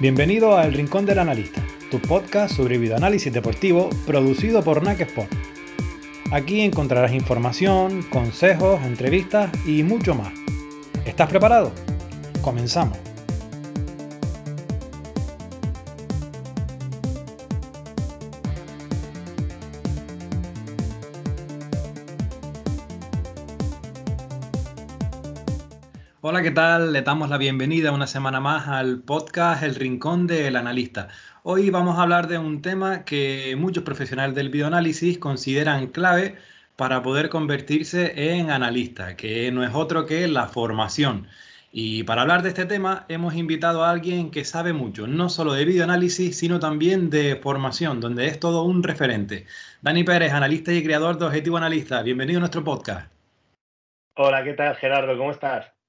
Bienvenido a El Rincón del Analista, tu podcast sobre videoanálisis deportivo producido por NAC Sport. Aquí encontrarás información, consejos, entrevistas y mucho más. ¿Estás preparado? Comenzamos. Hola, ¿qué tal? Le damos la bienvenida una semana más al podcast El Rincón del Analista. Hoy vamos a hablar de un tema que muchos profesionales del videoanálisis consideran clave para poder convertirse en analista, que no es otro que la formación. Y para hablar de este tema hemos invitado a alguien que sabe mucho, no solo de videoanálisis, sino también de formación, donde es todo un referente. Dani Pérez, analista y creador de Objetivo Analista, bienvenido a nuestro podcast. Hola, ¿qué tal Gerardo? ¿Cómo estás?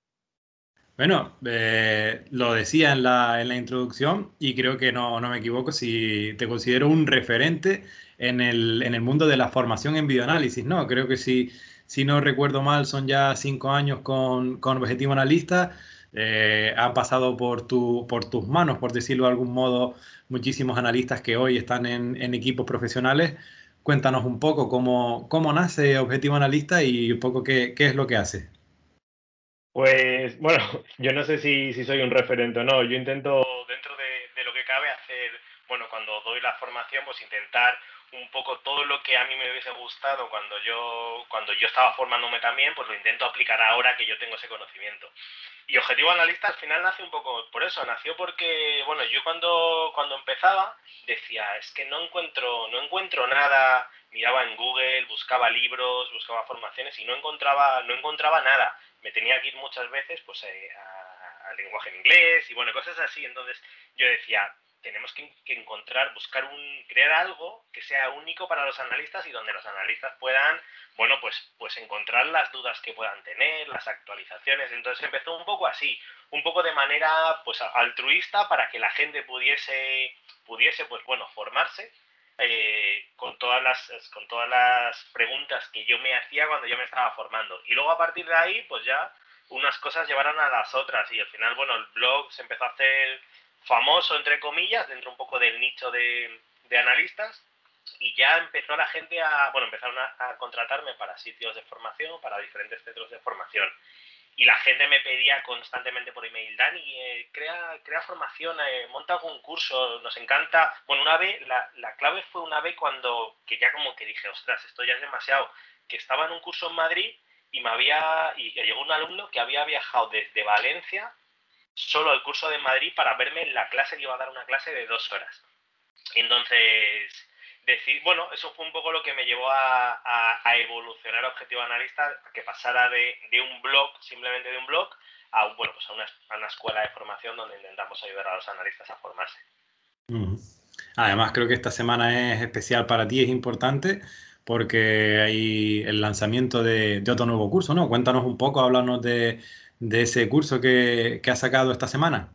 Bueno, eh, lo decía en la, en la, introducción y creo que no, no, me equivoco si te considero un referente en el, en el mundo de la formación en bioanálisis, ¿no? Creo que si, si no recuerdo mal son ya cinco años con, con Objetivo Analista, eh, han pasado por, tu, por tus manos, por decirlo de algún modo, muchísimos analistas que hoy están en, en equipos profesionales. Cuéntanos un poco cómo, cómo nace Objetivo Analista y un poco qué, qué es lo que hace. Pues bueno, yo no sé si, si, soy un referente o no. Yo intento, dentro de, lo que cabe, hacer, bueno, cuando doy la formación, pues intentar un poco todo lo que a mí me hubiese gustado cuando yo, cuando yo estaba formándome también, pues lo intento aplicar ahora que yo tengo ese conocimiento. Y Objetivo Analista al final nace un poco por eso, nació porque, bueno, yo cuando, cuando empezaba decía, es que no encuentro, no encuentro nada, miraba en Google, buscaba libros, buscaba formaciones y no encontraba, no encontraba nada me tenía que ir muchas veces pues eh, a, lenguaje en inglés y bueno, cosas así. Entonces yo decía, tenemos que, que, encontrar, buscar un, crear algo que sea único para los analistas y donde los analistas puedan, bueno, pues, pues encontrar las dudas que puedan tener, las actualizaciones. Entonces empezó un poco así, un poco de manera pues altruista para que la gente pudiese, pudiese pues bueno, formarse eh, con, todas las, con todas las preguntas que yo me hacía cuando yo me estaba formando. Y luego a partir de ahí, pues ya unas cosas llevaron a las otras. Y al final, bueno, el blog se empezó a hacer famoso, entre comillas, dentro un poco del nicho de, de analistas. Y ya empezó la gente a, bueno, empezaron a, a, contratarme para sitios de formación, para diferentes centros de formación y la gente me pedía constantemente por email, Dani, eh, crea, crea formación, eh, monta algún curso, nos encanta. Bueno, una vez, la, la, clave fue una vez cuando, que ya como que dije, ostras, esto ya es demasiado, que estaba en un curso en Madrid y me había, y llegó un alumno que había viajado desde Valencia solo al curso de Madrid para verme en la clase que iba a dar una clase de dos horas. Entonces, bueno, eso fue un poco lo que me llevó a, a, evolucionar Objetivo Analista, que pasara de, un blog, simplemente de un blog, a, bueno, pues a, una, a, escuela de formación donde intentamos ayudar a los analistas a formarse. Además, creo que esta semana es especial para ti, es importante, porque hay el lanzamiento de, otro nuevo curso, ¿no? Cuéntanos un poco, háblanos de, de ese curso que, que has sacado esta semana.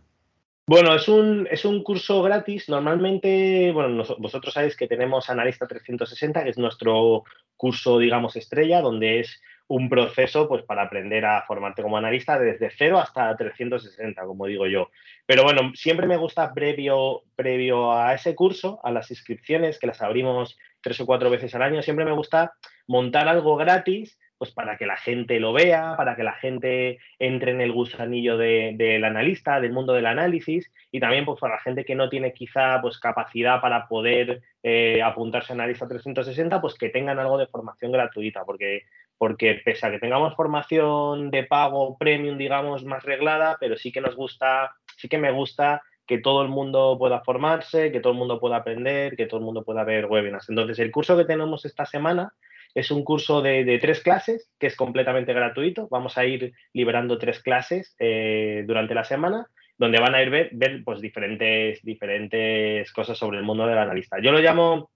Bueno, es un, es un curso gratis. Normalmente, bueno, nos, vosotros sabéis que tenemos Analista 360, que es nuestro curso, digamos, estrella, donde es un proceso pues, para aprender a formarte como analista desde 0 hasta 360, como digo yo. Pero bueno, siempre me gusta previo, previo a ese curso, a las inscripciones, que las abrimos tres o cuatro veces al año, siempre me gusta montar algo gratis pues para que la gente lo vea, para que la gente entre en el gusanillo del de, analista, del mundo del análisis, y también pues para la gente que no tiene quizá pues capacidad para poder eh, apuntarse a analista 360, pues que tengan algo de formación gratuita, porque, porque pese a que tengamos formación de pago premium, digamos, más reglada, pero sí que nos gusta, sí que me gusta que todo el mundo pueda formarse, que todo el mundo pueda aprender, que todo el mundo pueda ver webinars. Entonces, el curso que tenemos esta semana es un curso de, tres clases que es completamente gratuito. Vamos a ir liberando tres clases eh, durante la semana donde van a ir ver, ver pues, diferentes, diferentes cosas sobre el mundo del analista. Yo lo llamo,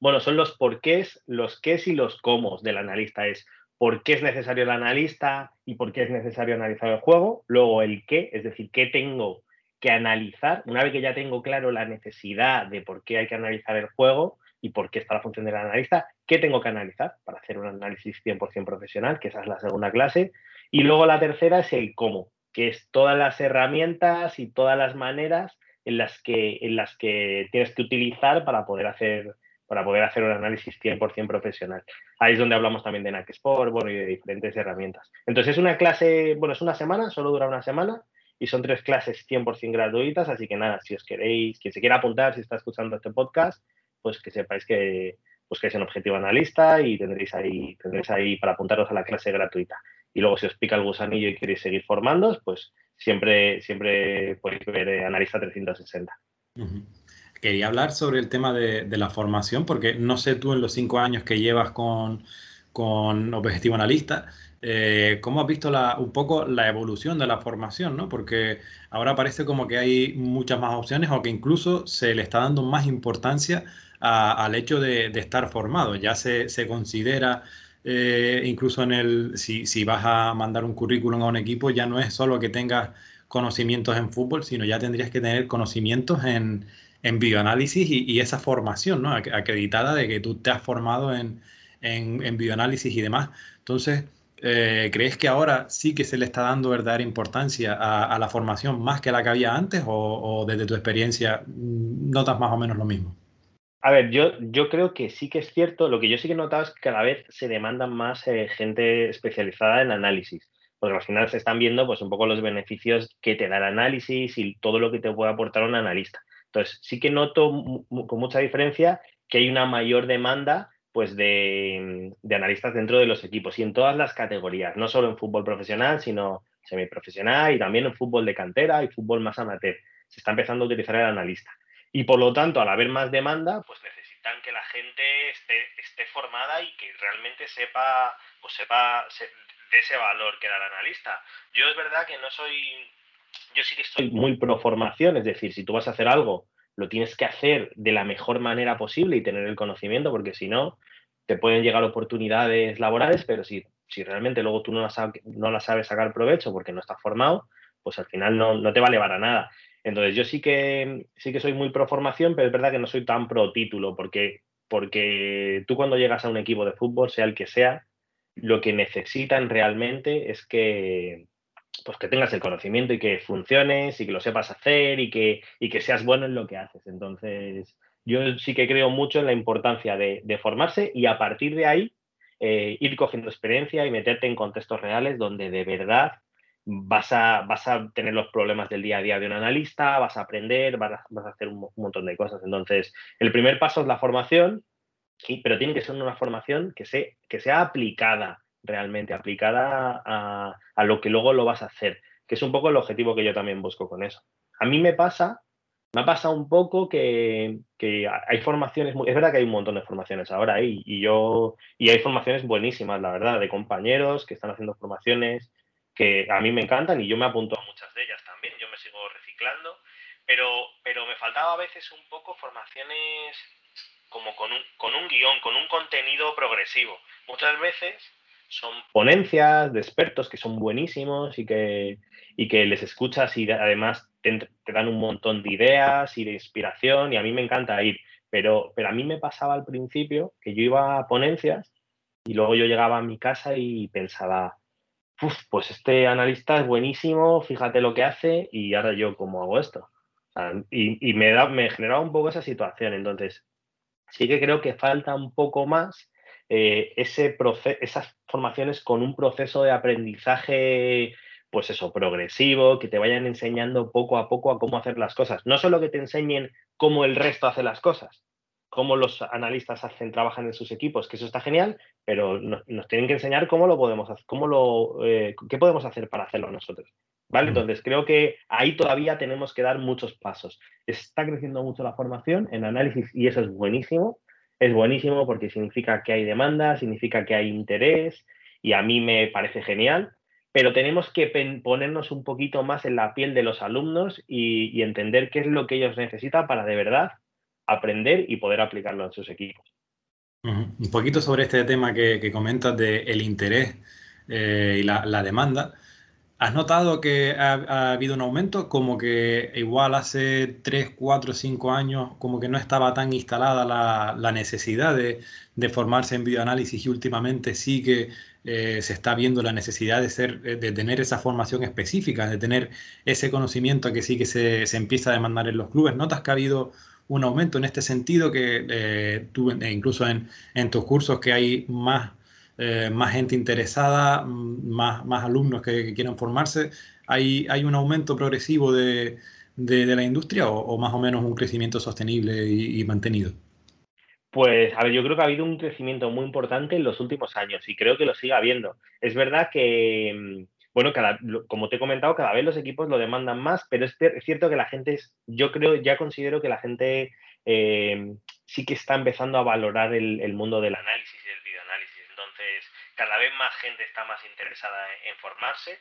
bueno, son los porqués, los qués y los cómo del analista. Es por qué es necesario el analista y por qué es necesario analizar el juego. Luego el qué, es decir, qué tengo que analizar. Una vez que ya tengo claro la necesidad de por qué hay que analizar el juego, y por qué está la función del analista, qué tengo que analizar para hacer un análisis 100% profesional, que esa es la segunda clase. Y luego la tercera es el cómo, que es todas las herramientas y todas las maneras en las que, en las que tienes que utilizar para poder hacer para poder hacer un análisis 100% profesional. Ahí es donde hablamos también de NAC Sport, bueno, y de diferentes herramientas. Entonces es una clase, bueno, es una semana, solo dura una semana, y son tres clases 100% gratuitas, así que nada, si os queréis, quien se quiera apuntar, si está escuchando este podcast, pues que sepáis que, pues que es un objetivo analista y tendréis ahí, tendréis ahí para apuntaros a la clase gratuita. Y luego si os pica el gusanillo y queréis seguir formándoos, pues siempre, siempre podéis ver eh, Analista 360. Quería hablar sobre el tema de, la formación, porque no sé tú en los cinco años que llevas con, con Objetivo Analista, eh, ¿cómo has visto un poco la evolución de la formación? ¿no? Porque ahora parece como que hay muchas más opciones o que incluso se le está dando más importancia al hecho de, estar formado. Ya se, considera, eh, incluso en el, si, si vas a mandar un currículum a un equipo, ya no es solo que tengas conocimientos en fútbol, sino ya tendrías que tener conocimientos en, en bioanálisis y, esa formación ¿no? acreditada de que tú te has formado en, en, bioanálisis y demás. Entonces, eh, ¿crees que ahora sí que se le está dando verdadera importancia a, la formación más que la que había antes o, desde tu experiencia mm, notas más o menos lo mismo? A ver, yo, yo creo que sí que es cierto. Lo que yo sí que he notado es que cada vez se demandan más eh, gente especializada en análisis, porque al final se están viendo pues un poco los beneficios que te da el análisis y todo lo que te puede aportar un analista. Entonces, sí que noto con mucha diferencia que hay una mayor demanda pues de, analistas dentro de los equipos y en todas las categorías, no solo en fútbol profesional, sino semiprofesional y también en fútbol de cantera y fútbol más amateur. Se está empezando a utilizar el analista. Y por lo tanto, al haber más demanda, pues necesitan que la gente esté, esté formada y que realmente sepa, pues sepa de ese valor que da el analista. Yo es verdad que no soy yo sí que estoy muy pro formación, es decir, si tú vas a hacer algo, lo tienes que hacer de la mejor manera posible y tener el conocimiento, porque si no, te pueden llegar oportunidades laborales, pero si, si realmente luego tú no las, no la sabes sacar provecho porque no estás formado, pues al final no, no te va a llevar a nada. Entonces yo sí que, sí que soy muy pro formación, pero es verdad que no soy tan pro título, porque, porque tú cuando llegas a un equipo de fútbol, sea el que sea, lo que necesitan realmente es que, pues que tengas el conocimiento y que funciones y que lo sepas hacer y que, y que seas bueno en lo que haces. Entonces, yo sí que creo mucho en la importancia de, formarse y a partir de ahí eh, ir cogiendo experiencia y meterte en contextos reales donde de verdad vas a, vas a tener los problemas del día a día de un analista, vas a aprender, vas a, a hacer un, montón de cosas. Entonces, el primer paso es la formación, pero tiene que ser una formación que, se, que sea aplicada realmente aplicada a, lo que luego lo vas a hacer, que es un poco el objetivo que yo también busco con eso. A mí me pasa, me ha pasado un poco que, hay formaciones, es verdad que hay un montón de formaciones ahora y, yo, y hay formaciones buenísimas, la verdad, de compañeros que están haciendo formaciones que a mí me encantan y yo me apunto a muchas de ellas también, yo me sigo reciclando, pero, pero me faltaba a veces un poco formaciones como con un, con un guion, con un contenido progresivo. Muchas veces son ponencias de expertos que son buenísimos y que, y que les escuchas y además te, dan un montón de ideas y de inspiración y a mí me encanta ir. Pero, pero a mí me pasaba al principio que yo iba a ponencias y luego yo llegaba a mi casa y pensaba, pues este analista es buenísimo, fíjate lo que hace y ahora yo cómo hago esto. y, y me, da, me generaba un poco esa situación. Entonces, sí que creo que falta un poco más eh, ese esas formaciones con un proceso de aprendizaje, pues eso, progresivo, que te vayan enseñando poco a poco a cómo hacer las cosas. No solo que te enseñen cómo el resto hace las cosas, cómo los analistas hacen, trabajan en sus equipos, que eso está genial, pero nos, tienen que enseñar cómo lo podemos hacer, cómo lo, eh, qué podemos hacer para hacerlo nosotros. ¿Vale? Entonces creo que ahí todavía tenemos que dar muchos pasos. Está creciendo mucho la formación en análisis y eso es buenísimo, es buenísimo porque significa que hay demanda, significa que hay interés y a mí me parece genial, pero tenemos que ponernos un poquito más en la piel de los alumnos y, entender qué es lo que ellos necesitan para de verdad aprender y poder aplicarlo en sus equipos. Un poquito sobre este tema que, comentas del el interés eh, y la demanda. ¿Has notado que ha, habido un aumento? Como que igual hace 3, 4, 5 años como que no estaba tan instalada la, necesidad de, formarse en bioanálisis y últimamente sí que eh, se está viendo la necesidad de, ser, de tener esa formación específica, de tener ese conocimiento que sí que se, se empieza a demandar en los clubes. ¿Notas que ha habido un aumento en este sentido, que eh, tú, incluso en, en, tus cursos que hay más, eh, más gente interesada, mm, más, más alumnos que, quieran formarse? ¿Hay, ¿Hay un aumento progresivo de, de, la industria o, más o menos un crecimiento sostenible y mantenido? Pues, a ver, yo creo que ha habido un crecimiento muy importante en los últimos años y creo que lo sigue habiendo. Es verdad que, mm, bueno, cada, como te he comentado, cada vez los equipos lo demandan más, pero es, cierto que la gente, es, yo creo, ya considero que la gente eh, sí que está empezando a valorar el, mundo del análisis y del videoanálisis. Entonces, cada vez más gente está más interesada en formarse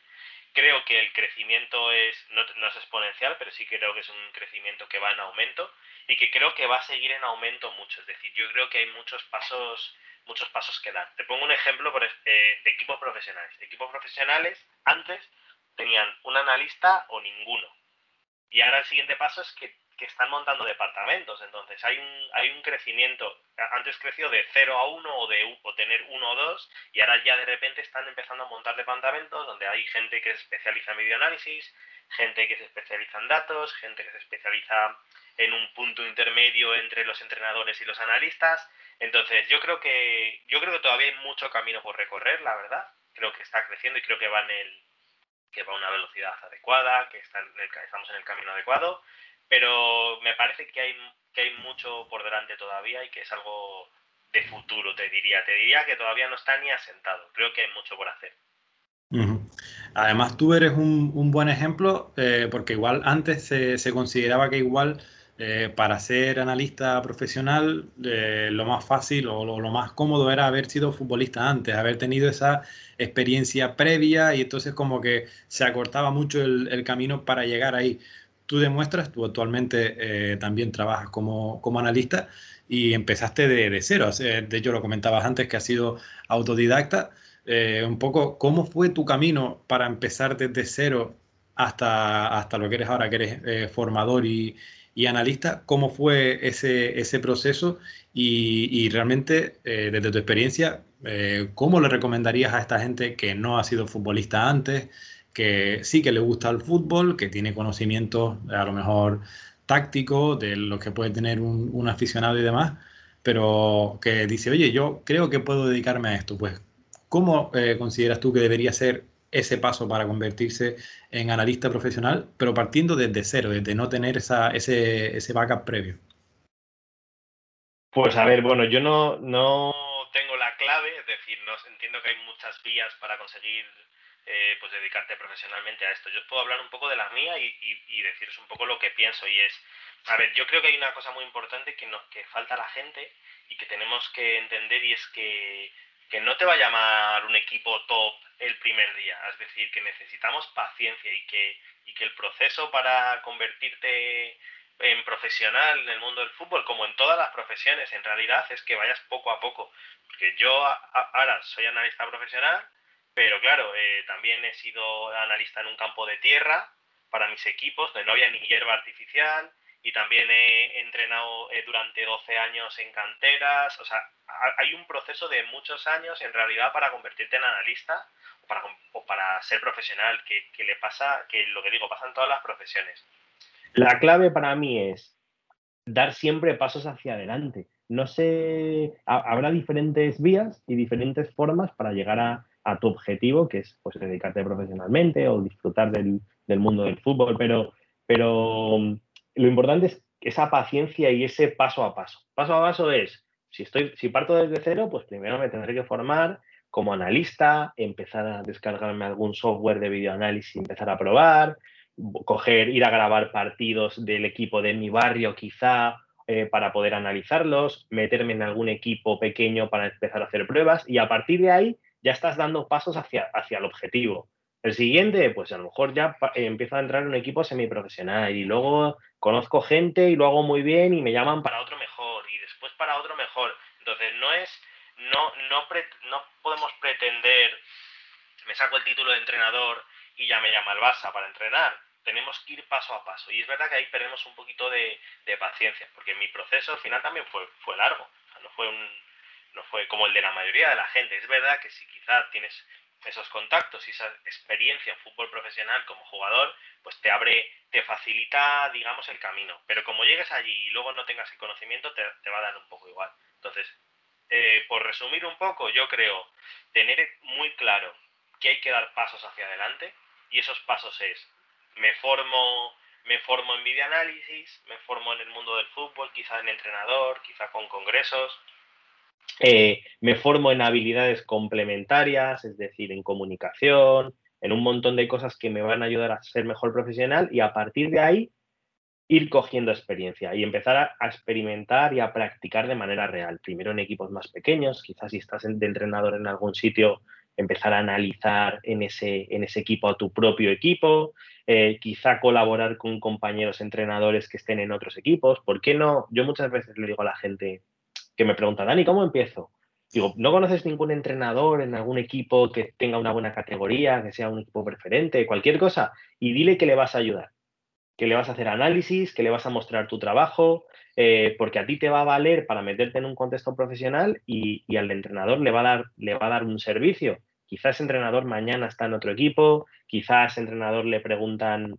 creo que el crecimiento es no, es exponencial, pero sí creo que es un crecimiento que va en aumento y que creo que va a seguir en aumento mucho. Es decir, yo creo que hay muchos pasos, muchos pasos que dar. Te pongo un ejemplo eh, de equipos profesionales. Equipos profesionales antes tenían un analista o ninguno. Y ahora el siguiente paso es que que están montando departamentos. Entonces, hay un, hay un crecimiento. Antes creció de 0 a 1 o de o tener 1 o 2, y ahora ya de repente están empezando a montar departamentos donde hay gente que se especializa en videoanálisis, gente que se especializa en datos, gente que se especializa en un punto intermedio entre los entrenadores y los analistas. Entonces, yo creo que yo creo que todavía hay mucho camino por recorrer, la verdad. Creo que está creciendo y creo que va en el que va a una velocidad adecuada, que está estamos en el camino adecuado pero me parece que hay, que hay mucho por delante todavía y que es algo de futuro, te diría. Te diría que todavía no está ni asentado. Creo que hay mucho por hacer. Además, tú eres un, buen ejemplo, eh, porque igual antes se, consideraba que igual eh, para ser analista profesional eh, lo más fácil o lo, más cómodo era haber sido futbolista antes, haber tenido esa experiencia previa y entonces como que se acortaba mucho el camino para llegar ahí tú demuestras, tú actualmente eh, también trabajas como, como, analista y empezaste de, cero. De hecho, lo comentabas antes que has sido autodidacta. Eh, un poco, ¿cómo fue tu camino para empezar desde cero hasta, hasta lo que eres ahora, que eres eh, formador y, y, analista? ¿Cómo fue ese, ese proceso? Y realmente, desde tu experiencia, ¿cómo le recomendarías a esta gente que no ha sido futbolista antes? Que sí que le gusta el fútbol, que tiene conocimientos a lo mejor tácticos de lo que puede tener un, aficionado y demás, pero que dice, oye, yo creo que puedo dedicarme a esto. Pues, ¿cómo eh, consideras tú que debería ser ese paso para convertirse en analista profesional, pero partiendo desde cero, desde no tener esa, ese, ese backup previo? Pues a ver, bueno, yo no, no tengo la clave, es decir, no entiendo que hay muchas vías para conseguir eh, pues dedicarte profesionalmente a esto. Yo puedo hablar un poco de la mía y, y, deciros un poco lo que pienso y es, a ver, yo creo que hay una cosa muy importante que, nos, que falta a la gente y que tenemos que entender y es que, que no te va a llamar un equipo top el primer día, es decir, que necesitamos paciencia y que, y que el proceso para convertirte en profesional en el mundo del fútbol, como en todas las profesiones, en realidad es que vayas poco a poco. Porque yo ahora soy analista profesional, pero claro, eh, también he sido analista en un campo de tierra para mis equipos, donde no había ni hierba artificial, y también he entrenado eh, durante 12 años en canteras. O sea, hay un proceso de muchos años en realidad para convertirte en analista o para, o para ser profesional, que, que, le pasa, que lo que digo, pasa en todas las profesiones. La clave para mí es dar siempre pasos hacia adelante. No sé, habrá diferentes vías y diferentes formas para llegar a, a tu objetivo, que es pues, dedicarte profesionalmente o disfrutar del, mundo del fútbol, pero, pero mm, lo importante es esa paciencia y ese paso a paso. Paso a paso es, si, estoy, si parto desde cero, pues primero me tendré que formar como analista, empezar a descargarme algún software de videoanálisis empezar a probar, coger, ir a grabar partidos del equipo de mi barrio quizá eh, para poder analizarlos, meterme en algún equipo pequeño para empezar a hacer pruebas y a partir de ahí ya estás dando pasos hacia, hacia el objetivo. El siguiente, pues a lo mejor ya eh, empiezo a entrar en un equipo semiprofesional y luego conozco gente y lo hago muy bien y me llaman para otro mejor y después para otro mejor. Entonces no es, no, no, no podemos pretender, me saco el título de entrenador y ya me llama el Barça para entrenar. Tenemos que ir paso a paso. Y es verdad que ahí perdemos un poquito de, de paciencia, porque mi proceso al final también fue, fue largo. no fue un, no fue como el de la mayoría de la gente. Es verdad que si quizás tienes esos contactos y esa experiencia en fútbol profesional como jugador, pues te abre, te facilita, digamos, el camino. Pero como llegues allí y luego no tengas el conocimiento, te, va a dar un poco igual. Entonces, eh, por resumir un poco, yo creo tener muy claro que hay que dar pasos hacia adelante y esos pasos es, me formo, me formo en videoanálisis, me formo en el mundo del fútbol, quizá en entrenador, quizá con congresos, eh, me formo en habilidades complementarias, es decir, en comunicación, en un montón de cosas que me van a ayudar a ser mejor profesional y a partir de ahí ir cogiendo experiencia y empezar a, experimentar y a practicar de manera real. Primero en equipos más pequeños, quizás si estás de entrenador en algún sitio, empezar a analizar en ese, en ese equipo a tu propio equipo, eh, quizá colaborar con compañeros entrenadores que estén en otros equipos. ¿Por qué no? Yo muchas veces le digo a la gente, que me pregunta, Dani, ¿cómo empiezo? Digo, ¿no conoces ningún entrenador en algún equipo que tenga una buena categoría, que sea un equipo preferente, cualquier cosa? Y dile que le vas a ayudar, que le vas a hacer análisis, que le vas a mostrar tu trabajo, eh, porque a ti te va a valer para meterte en un contexto profesional y, al entrenador le va, a dar, le va a dar un servicio. Quizás entrenador mañana está en otro equipo, quizás entrenador le preguntan,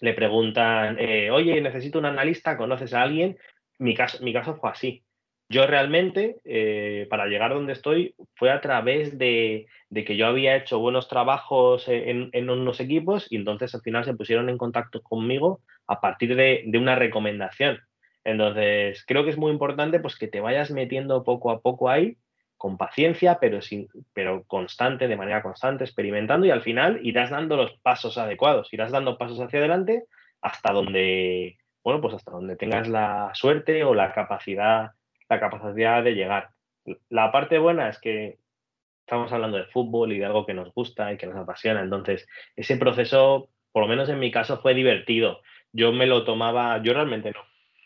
le preguntan, eh, oye, necesito un analista, ¿conoces a alguien? Mi caso, mi caso fue así yo realmente, eh, para llegar donde estoy, fue a través de, que yo había hecho buenos trabajos en, unos equipos y entonces al final se pusieron en contacto conmigo a partir de, una recomendación. Entonces, creo que es muy importante pues, que te vayas metiendo poco a poco ahí, con paciencia, pero, sin, pero constante, de manera constante, experimentando y al final irás dando los pasos adecuados, irás dando pasos hacia adelante hasta donde, bueno, pues hasta donde tengas la suerte o la capacidad la capacidad de llegar. La parte buena es que estamos hablando de fútbol y de algo que nos gusta y que nos apasiona. Entonces, ese proceso, por lo menos en mi caso, fue divertido. Yo me lo tomaba, yo realmente no,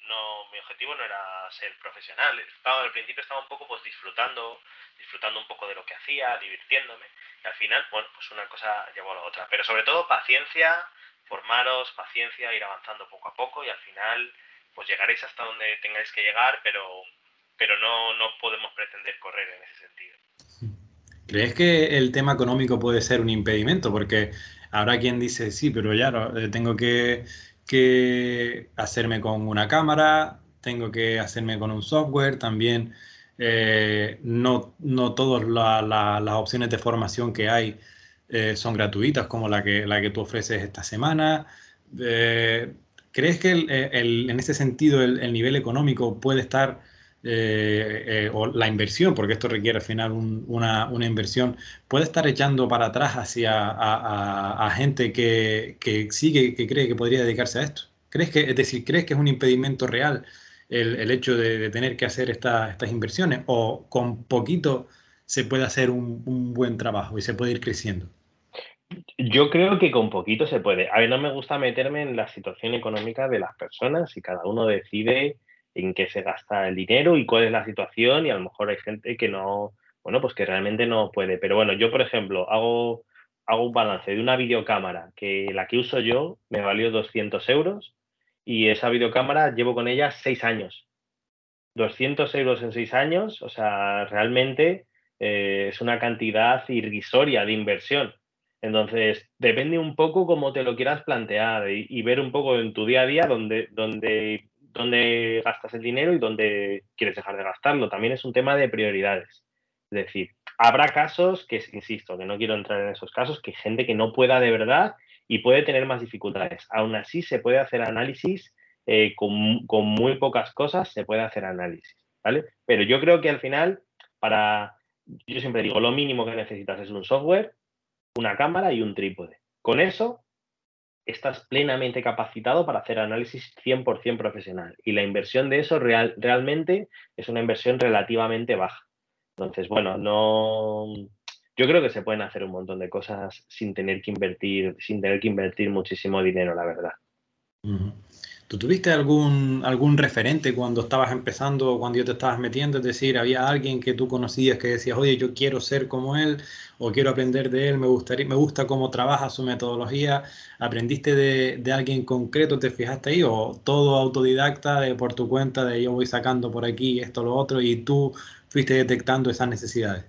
no mi objetivo no era ser profesional. Estaba, al principio estaba un poco pues disfrutando, disfrutando un poco de lo que hacía, divirtiéndome. Y al final, bueno, pues una cosa llevó a la otra. Pero sobre todo paciencia, formaros, paciencia, ir avanzando poco a poco y al final pues llegaréis hasta donde tengáis que llegar, pero pero no, no podemos pretender correr en ese sentido. ¿Crees que el tema económico puede ser un impedimento? Porque habrá quien dice, sí, pero ya eh, tengo que, que, hacerme con una cámara, tengo que hacerme con un software, también eh, no, no todas las opciones de formación que hay eh, son gratuitas, como la que, la que tú ofreces esta semana. ¿Crees que el, en ese sentido el nivel económico puede estar eh, eh, o la inversión, porque esto requiere al final una, inversión, puede estar echando para atrás hacia a, gente que, que, sigue, que cree que podría dedicarse a esto? ¿Crees que, es decir, crees que es un impedimento real el, hecho de, tener que hacer estas inversiones? ¿O con poquito se puede hacer un, un buen trabajo y se puede ir creciendo? Yo creo que con poquito se puede. A ver, no me gusta meterme en la situación económica de las personas y cada uno decide en qué se gasta el dinero y cuál es la situación y a lo mejor hay gente que no, bueno, pues que realmente no puede. Pero bueno, yo por ejemplo hago, hago un balance de una videocámara que la que uso yo me valió 200 euros y esa videocámara llevo con ella seis años. 200 euros en seis años, o sea, realmente eh, es una cantidad irrisoria de inversión. Entonces, depende un poco cómo te lo quieras plantear y, y, ver un poco en tu día a día donde, donde dónde gastas el dinero y dónde quieres dejar de gastarlo. También es un tema de prioridades. Es decir, habrá casos que, insisto, que no quiero entrar en esos casos, que gente que no pueda de verdad y puede tener más dificultades. Aún así, se puede hacer análisis eh, con, con, muy pocas cosas, se puede hacer análisis, ¿vale? Pero yo creo que al final, para, yo siempre digo, lo mínimo que necesitas es un software, una cámara y un trípode. Con eso estás plenamente capacitado para hacer análisis 100% profesional. Y la inversión de eso real, realmente es una inversión relativamente baja. Entonces, bueno, no. Yo creo que se pueden hacer un montón de cosas sin tener que invertir, sin tener que invertir muchísimo dinero, la verdad. ¿Tú tuviste algún, algún referente cuando estabas empezando, cuando yo te estabas metiendo? Es decir, ¿había alguien que tú conocías que decías, oye, yo quiero ser como él o quiero aprender de él, me, gustaría, me gusta cómo trabaja su metodología? ¿Aprendiste de, de alguien concreto, te fijaste ahí? ¿O todo autodidacta de por tu cuenta, de yo voy sacando por aquí esto, lo otro, y tú fuiste detectando esas necesidades?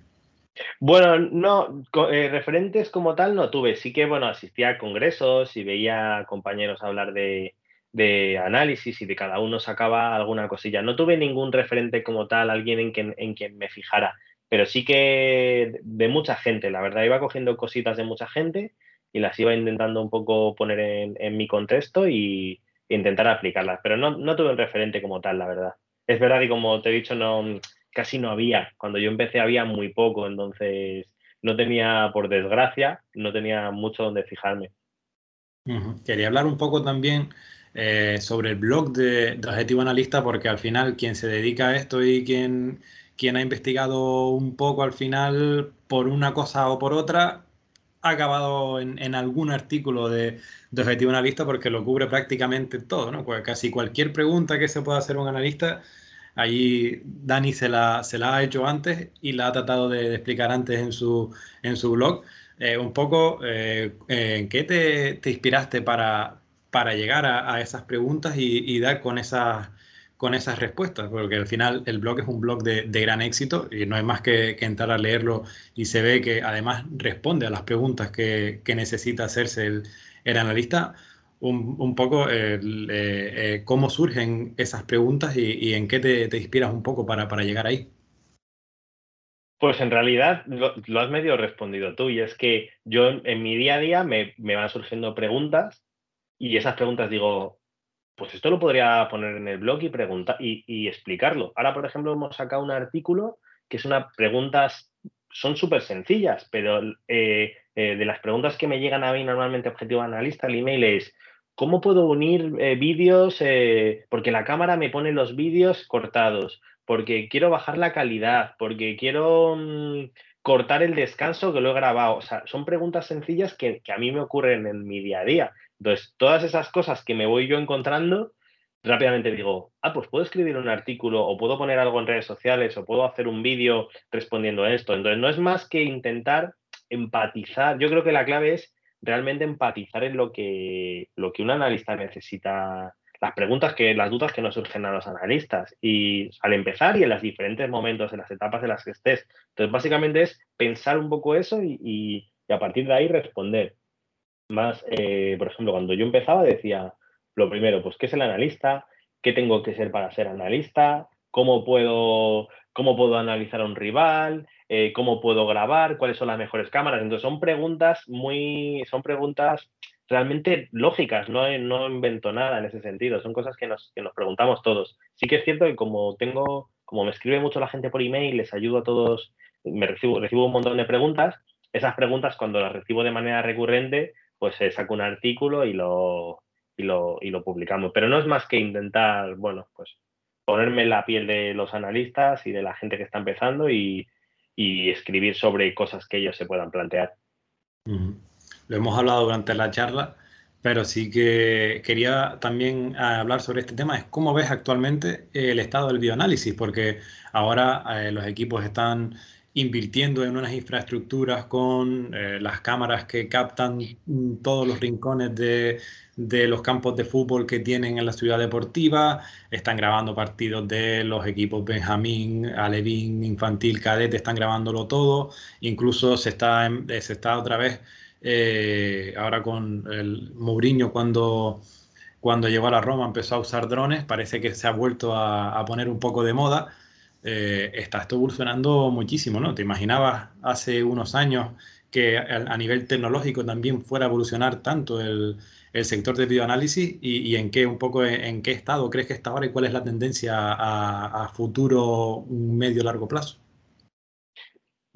Bueno, no, eh, referentes como tal no tuve. Sí que, bueno, asistía a congresos y veía compañeros hablar de, de análisis y de cada uno sacaba alguna cosilla. No tuve ningún referente como tal, alguien en quien, en quien me fijara, pero sí que de mucha gente, la verdad, iba cogiendo cositas de mucha gente y las iba intentando un poco poner en, mi contexto y, intentar aplicarlas, pero no, no tuve un referente como tal, la verdad. Es verdad y como te he dicho, no, casi no había. Cuando yo empecé había muy poco, entonces no tenía, por desgracia, no tenía mucho donde fijarme. Quería hablar un poco también eh, sobre el blog de, de, Objetivo Analista, porque al final quien se dedica a esto y quien, quien ha investigado un poco al final por una cosa o por otra, ha acabado en, en algún artículo de, de, Objetivo Analista porque lo cubre prácticamente todo, ¿no? Pues casi cualquier pregunta que se pueda hacer un analista, allí Dani se la, se la ha hecho antes y la ha tratado de, de explicar antes en su, en su blog. Eh, un poco eh, en qué te, te inspiraste para, para llegar a, esas preguntas y, dar con esas, con esas respuestas, porque al final el blog es un blog de, gran éxito y no hay más que, entrar a leerlo y se ve que además responde a las preguntas que, necesita hacerse el, analista. Un, poco eh, eh, cómo surgen esas preguntas y, en qué te, inspiras un poco para, para llegar ahí. Pues en realidad lo, has medio respondido tú y es que yo en, mi día a día me, me, van surgiendo preguntas y esas preguntas digo, pues esto lo podría poner en el blog y, preguntar y, explicarlo. Ahora, por ejemplo, hemos sacado un artículo que es una preguntas, son súper sencillas, pero eh, eh, de las preguntas que me llegan a mí normalmente objetivo analista, el email es, ¿cómo puedo unir eh, vídeos? porque la cámara me pone los vídeos cortados, porque quiero bajar la calidad, porque quiero... Mm, cortar el descanso que lo he grabado. O sea, son preguntas sencillas que, a mí me ocurren en mi día a día. Entonces, todas esas cosas que me voy yo encontrando, rápidamente digo, ah, pues puedo escribir un artículo o puedo poner algo en redes sociales o puedo hacer un vídeo respondiendo a esto. Entonces, no es más que intentar empatizar. Yo creo que la clave es realmente empatizar en lo que, lo que un analista necesita, las preguntas que, las dudas que nos surgen a los analistas. Y al empezar y en los diferentes momentos, en las etapas en las que estés. Entonces, básicamente es pensar un poco eso y, y a partir de ahí responder más, eh, por ejemplo, cuando yo empezaba decía, lo primero, pues, ¿qué es el analista? ¿Qué tengo que ser para ser analista? ¿Cómo puedo, cómo puedo analizar a un rival? Eh, ¿Cómo puedo grabar? ¿Cuáles son las mejores cámaras? Entonces, son preguntas muy, son preguntas realmente lógicas, no, no invento nada en ese sentido, son cosas que nos, que nos preguntamos todos. Sí que es cierto que como tengo, como me escribe mucho la gente por email, les ayudo a todos, me recibo, recibo un montón de preguntas, esas preguntas cuando las recibo de manera recurrente, pues se saca un artículo y lo, y lo, y lo publicamos. Pero no es más que intentar, bueno, pues ponerme la piel de los analistas y de la gente que está empezando y, y escribir sobre cosas que ellos se puedan plantear. Lo hemos hablado durante la charla, pero sí que quería también hablar sobre este tema, es cómo ves actualmente el estado del bioanálisis, porque ahora eh, los equipos están invirtiendo en unas infraestructuras con eh, las cámaras que captan todos los rincones de, los campos de fútbol que tienen en la ciudad deportiva, están grabando partidos de los equipos Benjamín, Alevín, Infantil, Cadete, están grabándolo todo, incluso se está, eh, se está otra vez, eh, ahora con el Mourinho cuando cuando llegó a la Roma empezó a usar drones, parece que se ha vuelto a poner un poco de moda eh, está esto evolucionando muchísimo, ¿no? ¿Te imaginabas hace unos años que a, nivel tecnológico también fuera a evolucionar tanto el, sector de bioanálisis y, en qué un poco en, qué estado crees que está ahora y cuál es la tendencia a, a futuro medio largo plazo?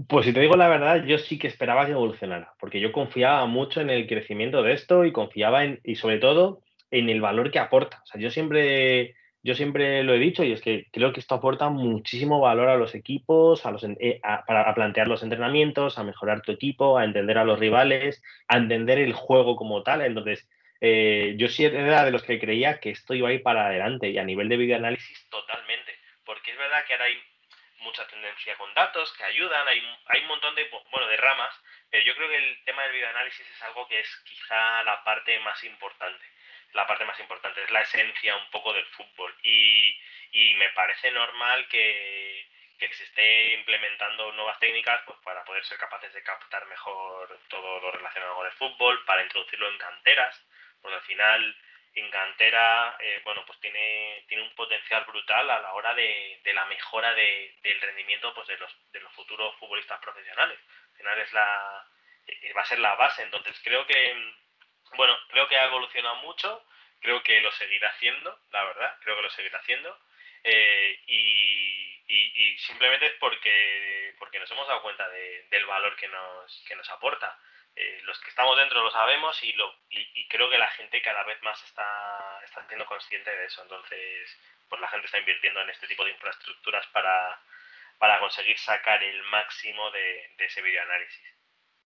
Pues si te digo la verdad, yo sí que esperaba que evolucionara, porque yo confiaba mucho en el crecimiento de esto y confiaba en, y sobre todo en el valor que aporta. O sea, yo siempre yo siempre lo he dicho y es que creo que esto aporta muchísimo valor a los equipos, a, los, eh, para, plantear los entrenamientos, a mejorar tu equipo, a entender a los rivales, a entender el juego como tal. Entonces, eh, yo sí era de los que creía que esto iba a ir para adelante y a nivel de videoanálisis totalmente, porque es verdad que ahora hay mucha tendencia con datos que ayudan, hay, un montón de, bueno, de ramas, pero yo creo que el tema del videoanálisis es algo que es quizá la parte más importante, la parte más importante, es la esencia un poco del fútbol. Y, y me parece normal que, que se esté implementando nuevas técnicas pues, para poder ser capaces de captar mejor todo lo relacionado con el fútbol, para introducirlo en canteras, porque al final en cantera eh, bueno, pues tiene, tiene un potencial brutal a la hora de, la mejora del rendimiento pues, de, los, de los futuros futbolistas profesionales. Al final es la, eh, va a ser la base, entonces creo que, bueno, creo que ha evolucionado mucho, creo que lo seguirá haciendo, la verdad, creo que lo seguirá haciendo. Eh, y, simplemente es porque, porque nos hemos dado cuenta del valor que nos, que nos aporta. Eh, los que estamos dentro lo sabemos y, lo, y, creo que la gente cada vez más está, está siendo consciente de eso. Entonces, pues la gente está invirtiendo en este tipo de infraestructuras para, para conseguir sacar el máximo de, de ese videoanálisis.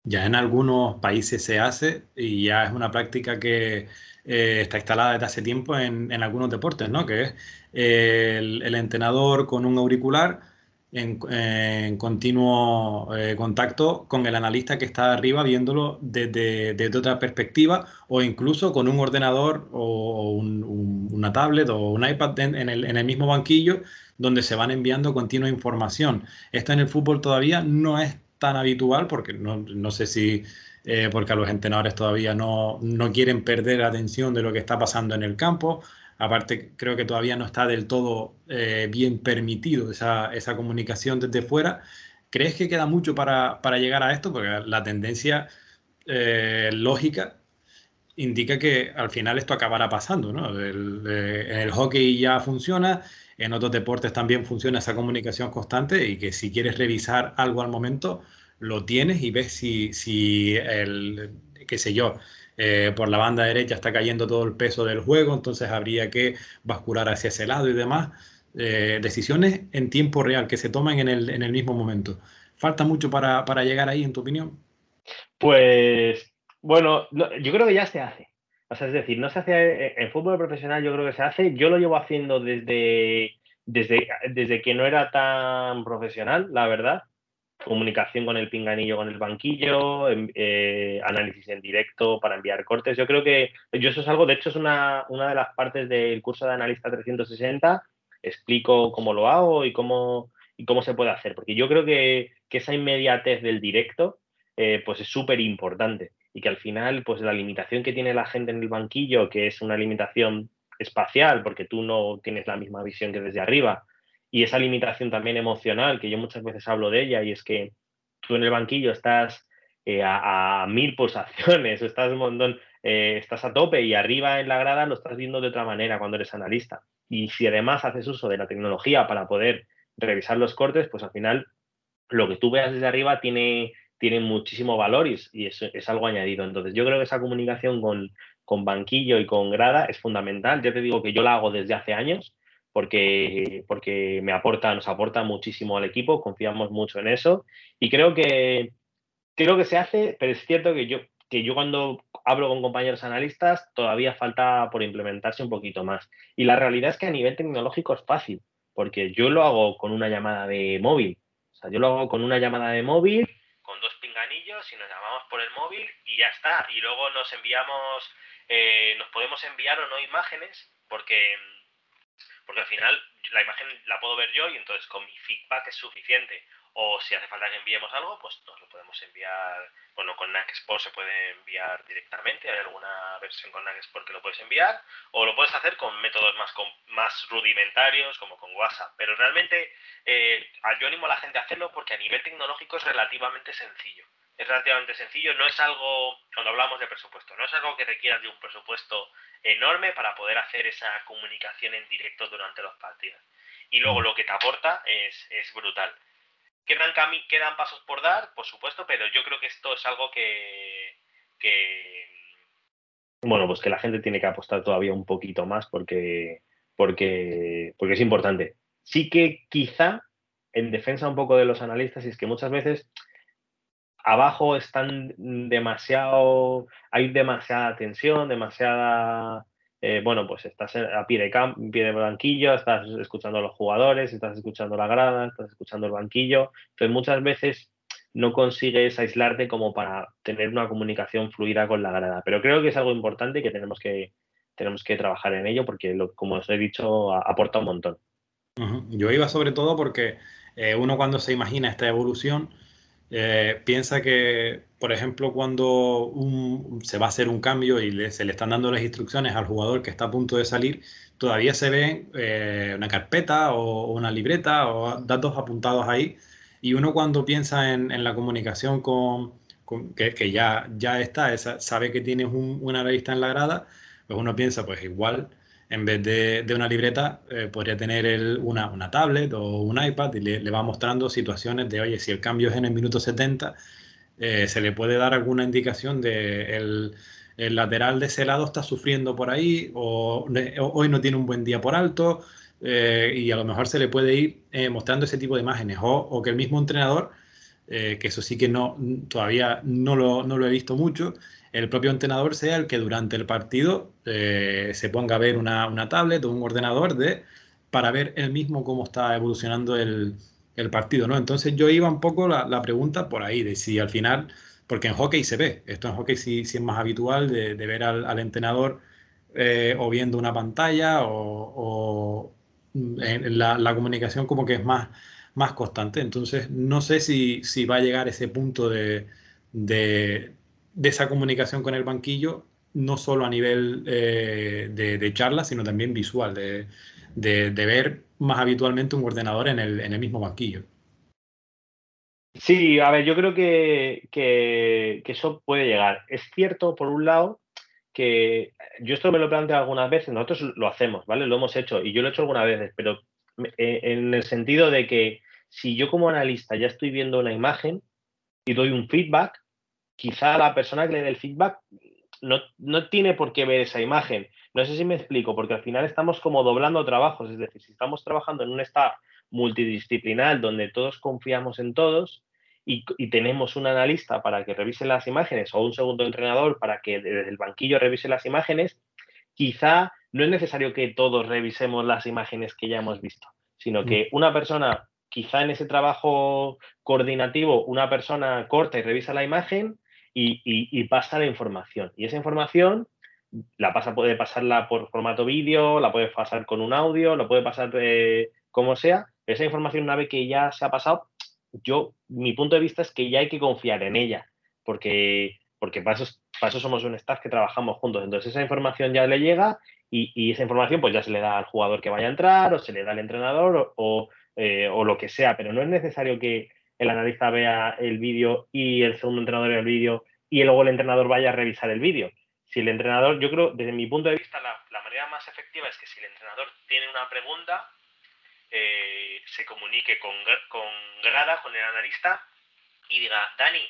Ya en algunos países se hace y ya es una práctica que eh, está instalada desde hace tiempo en, en, algunos deportes, ¿no? Que es el, el entrenador con un auricular en, continuo eh, contacto con el analista que está arriba viéndolo desde, desde, otra perspectiva o incluso con un ordenador o una tablet o un iPad en, el, mismo banquillo donde se van enviando continua información. Esto en el fútbol todavía no es tan habitual porque no, no sé si eh, porque a los entrenadores todavía no, no quieren perder atención de lo que está pasando en el campo Aparte, creo que todavía no está del todo eh, bien permitido esa, esa, comunicación desde fuera. ¿Crees que queda mucho para, para llegar a esto? Porque la tendencia eh, lógica indica que al final esto acabará pasando. ¿no? en el hockey ya funciona, en otros deportes también funciona esa comunicación constante y que si quieres revisar algo al momento, lo tienes y ves si, si el, qué sé yo, eh, por la banda derecha está cayendo todo el peso del juego, entonces habría que bascular hacia ese lado y demás. Eh, decisiones en tiempo real que se toman en el, en el mismo momento. ¿Falta mucho para, para, llegar ahí, en tu opinión? Pues, bueno, yo creo que ya se hace. O sea, es decir, no se hace eh, en fútbol profesional, yo creo que se hace. Yo lo llevo haciendo desde, desde, desde que no era tan profesional, la verdad comunicación con el pinganillo, con el banquillo, eh, análisis en directo para enviar cortes. Yo creo que yo eso es algo, de hecho es una, una de las partes del curso de analista 360, explico cómo lo hago y cómo, y cómo se puede hacer, porque yo creo que, que esa inmediatez del directo eh, pues es súper importante y que al final pues la limitación que tiene la gente en el banquillo, que es una limitación espacial, porque tú no tienes la misma visión que desde arriba, y esa limitación también emocional, que yo muchas veces hablo de ella, y es que tú en el banquillo estás eh, a, mil pulsaciones, estás eh, estás a tope y arriba en la grada lo estás viendo de otra manera cuando eres analista. Y si además haces uso de la tecnología para poder revisar los cortes, pues al final lo que tú veas desde arriba tiene, tiene muchísimo valor y, y es, es, algo añadido. Entonces yo creo que esa comunicación con, con banquillo y con grada es fundamental. Ya te digo que yo la hago desde hace años porque, porque me aporta, nos aporta muchísimo al equipo, confiamos mucho en eso y creo que, creo que se hace, pero es cierto que yo, que yo cuando hablo con compañeros analistas todavía falta por implementarse un poquito más. Y la realidad es que a nivel tecnológico es fácil, porque yo lo hago con una llamada de móvil. O sea, yo lo hago con una llamada de móvil, con dos pinganillos y nos llamamos por el móvil y ya está. Y luego nos enviamos, eh, nos podemos enviar o no imágenes, porque porque al final la imagen la puedo ver yo y entonces con mi feedback es suficiente. O si hace falta que enviemos algo, pues nos lo podemos enviar. Bueno, con Sport se puede enviar directamente. Hay alguna versión con Sport que lo puedes enviar. O lo puedes hacer con métodos más, más rudimentarios, como con WhatsApp. Pero realmente eh, yo animo a la gente a hacerlo porque a nivel tecnológico es relativamente sencillo es relativamente sencillo, no es algo, cuando hablamos de presupuesto, no es algo que requiera de un presupuesto enorme para poder hacer esa comunicación en directo durante los partidos. Y luego lo que te aporta es, es brutal. ¿Quedan, ¿Quedan pasos por dar? Por supuesto, pero yo creo que esto es algo que. Bueno, pues que la gente tiene que apostar todavía un poquito más porque, porque, porque es importante. Sí que quizá en defensa un poco de los analistas es que muchas veces abajo están demasiado, hay demasiada tensión, demasiada, eh, bueno, pues estás a pie de, campo, pie de banquillo, estás escuchando a los jugadores, estás escuchando la grada, estás escuchando el banquillo, entonces muchas veces no consigues aislarte como para tener una comunicación fluida con la grada, pero creo que es algo importante que tenemos que, tenemos que trabajar en ello porque, como os he dicho, aporta un montón. Yo iba sobre todo porque eh, uno cuando se imagina esta evolución eh, piensa que, por ejemplo, cuando se va a hacer un cambio y se le están dando las instrucciones al jugador que está a punto de salir, todavía se ve eh, una carpeta o, una libreta o datos apuntados ahí. Y uno cuando piensa en, la comunicación con, que, ya, ya está, sabe que tienes una revista en la grada, pues uno piensa, pues igual en vez de, una libreta, eh, podría tener una, tablet o un iPad y le, va mostrando situaciones de, oye, si el cambio es en el minuto 70, eh, se le puede dar alguna indicación de el, lateral de ese lado está sufriendo por ahí o, hoy no tiene un buen día por alto eh, y a lo mejor se le puede ir mostrando ese tipo de imágenes o, que el mismo entrenador, que eso sí que no, todavía no lo, no lo he visto mucho, el propio entrenador sea el que durante el partido eh, se ponga a ver una, tablet o un ordenador de, para ver él mismo cómo está evolucionando el, partido, ¿no? Entonces yo iba un poco la, pregunta por ahí, de si al final, porque en hockey se ve, esto en hockey sí, es más habitual de, ver al, entrenador eh, o viendo una pantalla o, en la, comunicación como que es más, más constante. Entonces no sé si, va a llegar ese punto de esa comunicación con el banquillo, no solo a nivel eh, de, charla, sino también visual, de, ver más habitualmente un ordenador en el, mismo banquillo. Sí, a ver, yo creo que, eso puede llegar. Es cierto, por un lado, que yo esto me lo planteo algunas veces, nosotros lo hacemos, ¿vale? Lo hemos hecho y yo lo he hecho algunas veces, pero eh, en el sentido de que si yo como analista ya estoy viendo una imagen y doy un feedback, quizá la persona que le dé el feedback no, tiene por qué ver esa imagen. No sé si me explico, porque al final estamos como doblando trabajos, es decir, si estamos trabajando en un staff multidisciplinar donde todos confiamos en todos y, tenemos un analista para que revise las imágenes o un segundo entrenador para que desde el banquillo revise las imágenes, quizá no es necesario que todos revisemos las imágenes que ya hemos visto, sino que mm. una persona, quizá en ese trabajo coordinativo, una persona corta y revisa la imagen y, pasa la información. Y esa información la pasa, puede pasarla por formato vídeo, la puede pasar con un audio, lo puede pasar de como sea. Esa información, una vez que ya se ha pasado, yo, mi punto de vista es que ya hay que confiar en ella, porque, porque para, eso, somos un staff que trabajamos juntos. Entonces esa información ya le llega y, esa información pues ya se le da al jugador que vaya a entrar o se le da al entrenador o, eh, o lo que sea, pero no es necesario que, el analista vea el vídeo y el segundo entrenador vea el vídeo y luego el entrenador vaya a revisar el vídeo. Si el entrenador, yo creo, desde mi punto de vista, la, manera más efectiva es que si el entrenador tiene una pregunta, eh, se comunique con, con Grada, con el analista, y diga, Dani,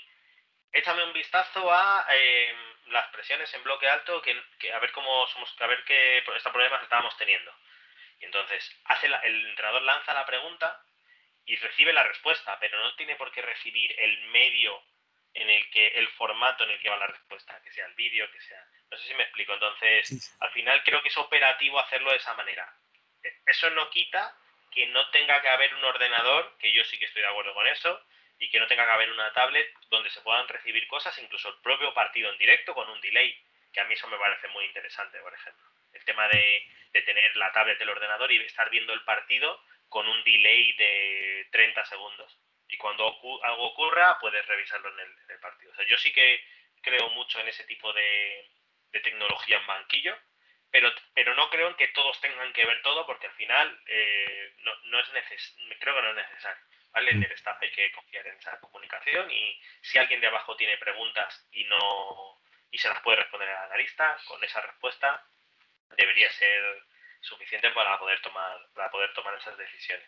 échame un vistazo a em, las presiones en bloque alto, que, a ver cómo somos, a ver qué este problemas estábamos teniendo. Y entonces hace el entrenador lanza la pregunta y recibe la respuesta, pero no tiene por qué recibir el medio en el que el formato en el que va la respuesta, que sea el vídeo, que sea. No sé si me explico. Entonces, al final creo que es operativo hacerlo de esa manera. E, eso no quita que no tenga que haber un ordenador, que yo sí que estoy de acuerdo con eso, y que no tenga que haber una tablet donde se puedan recibir cosas, incluso el propio partido en directo con un delay, que a mí eso me parece muy interesante, por ejemplo. El tema de, de tener la tablet del ordenador y estar viendo el partido con un delay de 30 segundos. Y cuando algo ocurra, puedes revisarlo en el, partido. O sea, yo sí que creo mucho en ese tipo de, tecnología en banquillo, pero, pero no creo en que todos tengan que ver todo, porque al final eh, no, es neces creo que no es necesario. ¿vale? En el staff hay que confiar en esa comunicación y si alguien de abajo tiene preguntas y no y se las puede responder al analista, con esa respuesta debería ser suficiente para poder tomar, para poder tomar esas decisiones.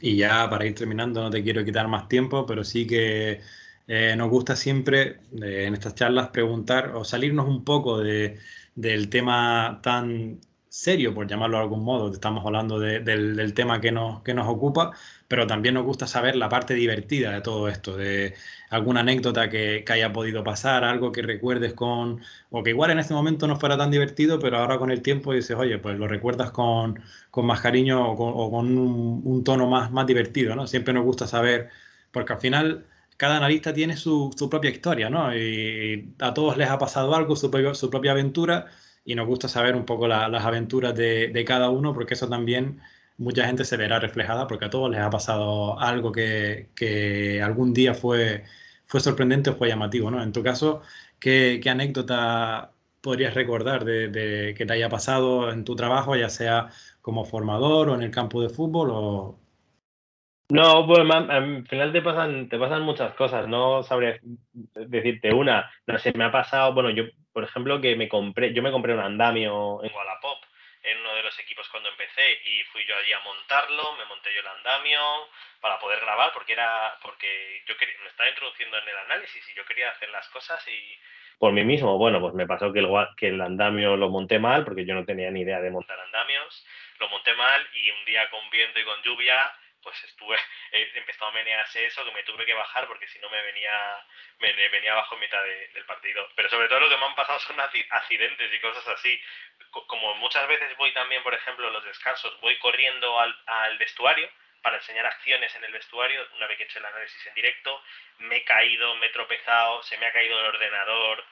Y ya para ir terminando, no te quiero quitar más tiempo, pero sí que eh, nos gusta siempre eh, en estas charlas preguntar o salirnos un poco de, del tema tan serio, por llamarlo de algún modo. Estamos hablando del, tema que nos, que nos ocupa, pero también nos gusta saber la parte divertida de todo esto, de alguna anécdota que, haya podido pasar, algo que recuerdes con, o que igual en este momento no fuera tan divertido, pero ahora con el tiempo dices, oye, pues lo recuerdas con, más cariño o con, un, tono más, más divertido, ¿no? Siempre nos gusta saber, porque al final cada analista tiene su, propia historia, ¿no? Y a todos les ha pasado algo, su, su propia aventura y nos gusta saber un poco las aventuras de, cada uno porque eso también mucha gente se verá reflejada porque a todos les ha pasado algo que, algún día fue, fue sorprendente o fue llamativo, ¿no? En tu caso, ¿qué, anécdota podrías recordar de, que te haya pasado en tu trabajo, ya sea como formador o en el campo de fútbol o... No, pues al final te pasan, te pasan muchas cosas, no sabría decirte una. No sé, me ha pasado, bueno, yo por ejemplo, que me compré, yo me compré un andamio en Wallapop en uno de los equipos cuando empecé y fui yo allí a montarlo, me monté yo el andamio para poder grabar porque era porque yo quería, me estaba introduciendo en el análisis y yo quería hacer las cosas y por mí mismo, bueno, pues me pasó que el, que el andamio lo monté mal porque yo no tenía ni idea de montar andamios, lo monté mal y un día con viento y con lluvia pues estuve, empezó a menearse eso, que me tuve que bajar porque si no me venía, me, venía abajo en mitad del partido. Pero sobre todo lo que me han pasado son accidentes y cosas así. Como muchas veces voy también, por ejemplo, los descansos, voy corriendo al, al vestuario para enseñar acciones en el vestuario, una vez que he hecho el análisis en directo, me he caído, me he tropezado, se me ha caído el ordenador,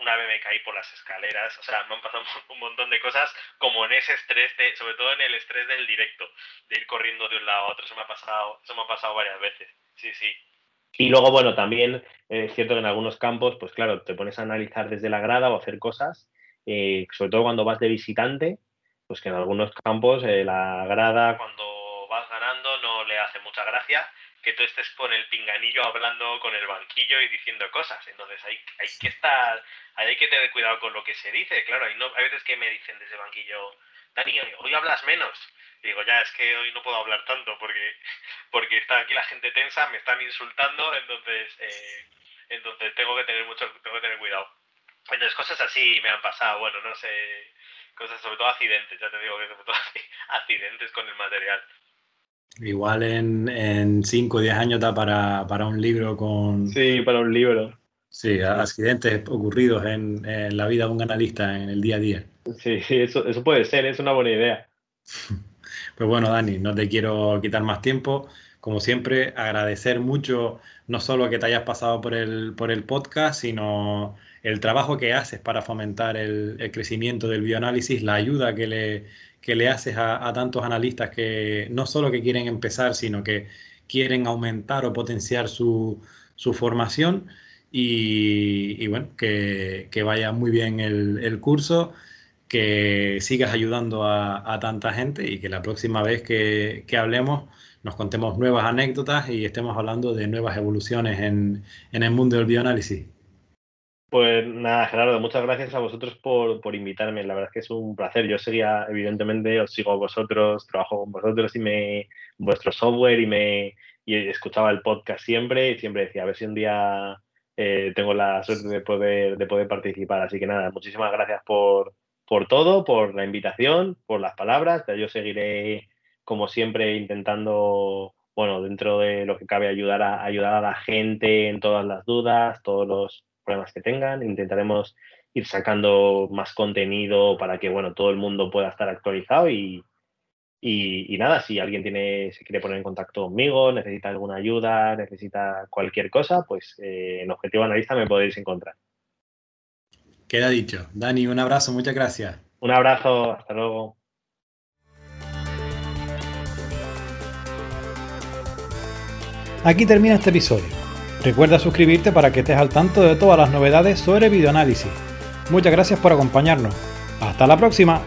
una vez me caí por las escaleras, o sea, me han pasado un montón de cosas como en ese estrés, de, sobre todo en el estrés del directo, de ir corriendo de un lado a otro, eso me ha pasado, eso me ha pasado varias veces, sí, sí. Y luego, bueno, también es cierto que en algunos campos, pues claro, te pones a analizar desde la grada o hacer cosas, eh, sobre todo cuando vas de visitante, pues que en algunos campos eh, la grada cuando vas ganando no le hace mucha gracia que tú estés con el pinganillo hablando con el banquillo y diciendo cosas. Entonces hay, hay que estar, hay que tener cuidado con lo que se dice. Claro, hay, no, hay veces que me dicen desde el banquillo, Dani, hoy hablas menos. Y digo, ya, es que hoy no puedo hablar tanto porque, porque está aquí la gente tensa, me están insultando, entonces, eh, entonces tengo que tener mucho, tengo que tener cuidado. Entonces cosas así me han pasado, bueno, no sé, cosas sobre todo accidentes, ya te digo que sobre todo accidentes con el material. Igual en 5 o 10 años da para, para, un libro con... Sí, para un libro. Sí, accidentes ocurridos en, en, la vida de un analista en el día a día. Sí, eso, eso puede ser, es una buena idea. Pues bueno, Dani, no te quiero quitar más tiempo. Como siempre, agradecer mucho no solo que te hayas pasado por el, por el podcast, sino el trabajo que haces para fomentar el, el crecimiento del bioanálisis, la ayuda que le, que le haces a, tantos analistas que no solo que quieren empezar, sino que quieren aumentar o potenciar su, formación. Y, bueno, que, vaya muy bien el, curso, que sigas ayudando a, tanta gente y que la próxima vez que, que, hablemos nos contemos nuevas anécdotas y estemos hablando de nuevas evoluciones en, en el mundo del bioanálisis. Pues nada, Gerardo, muchas gracias a vosotros por, invitarme. La verdad es que es un placer. Yo sería, evidentemente, os sigo vosotros, trabajo con vosotros y me vuestro software y me escuchaba el podcast siempre y siempre decía a ver si un día eh, tengo la suerte de poder, de poder participar. Así que nada, muchísimas gracias por, por todo, por la invitación, por las palabras. Yo seguiré, como siempre, intentando, bueno, dentro de lo que cabe, ayudar a, ayudar a la gente en todas las dudas, todos los problemas que tengan. Intentaremos ir sacando más contenido para que bueno, todo el mundo pueda estar actualizado y, y, nada, si alguien tiene, se quiere poner en contacto conmigo, necesita alguna ayuda, necesita cualquier cosa, pues eh, en Objetivo Analista me podéis encontrar. Queda dicho. Dani, un abrazo, muchas gracias. Un abrazo, hasta luego. Aquí termina este episodio. Recuerda suscribirte para que estés al tanto de todas las novedades sobre videoanálisis. Muchas gracias por acompañarnos. Hasta la próxima.